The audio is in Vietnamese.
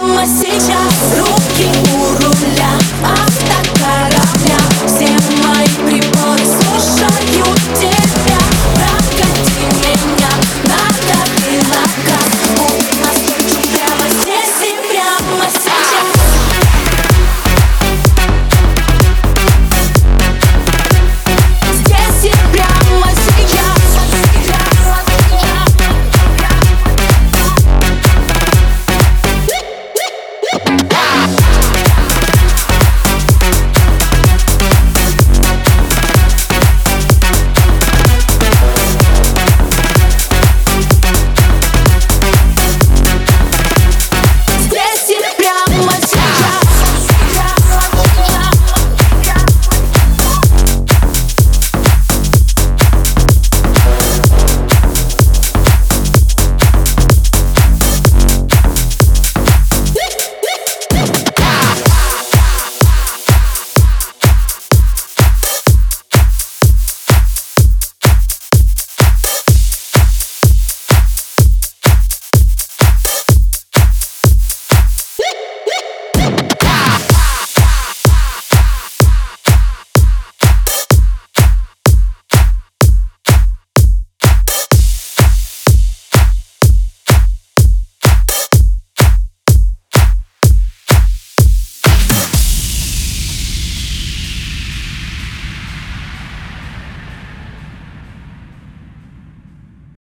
дома сейчас. Руки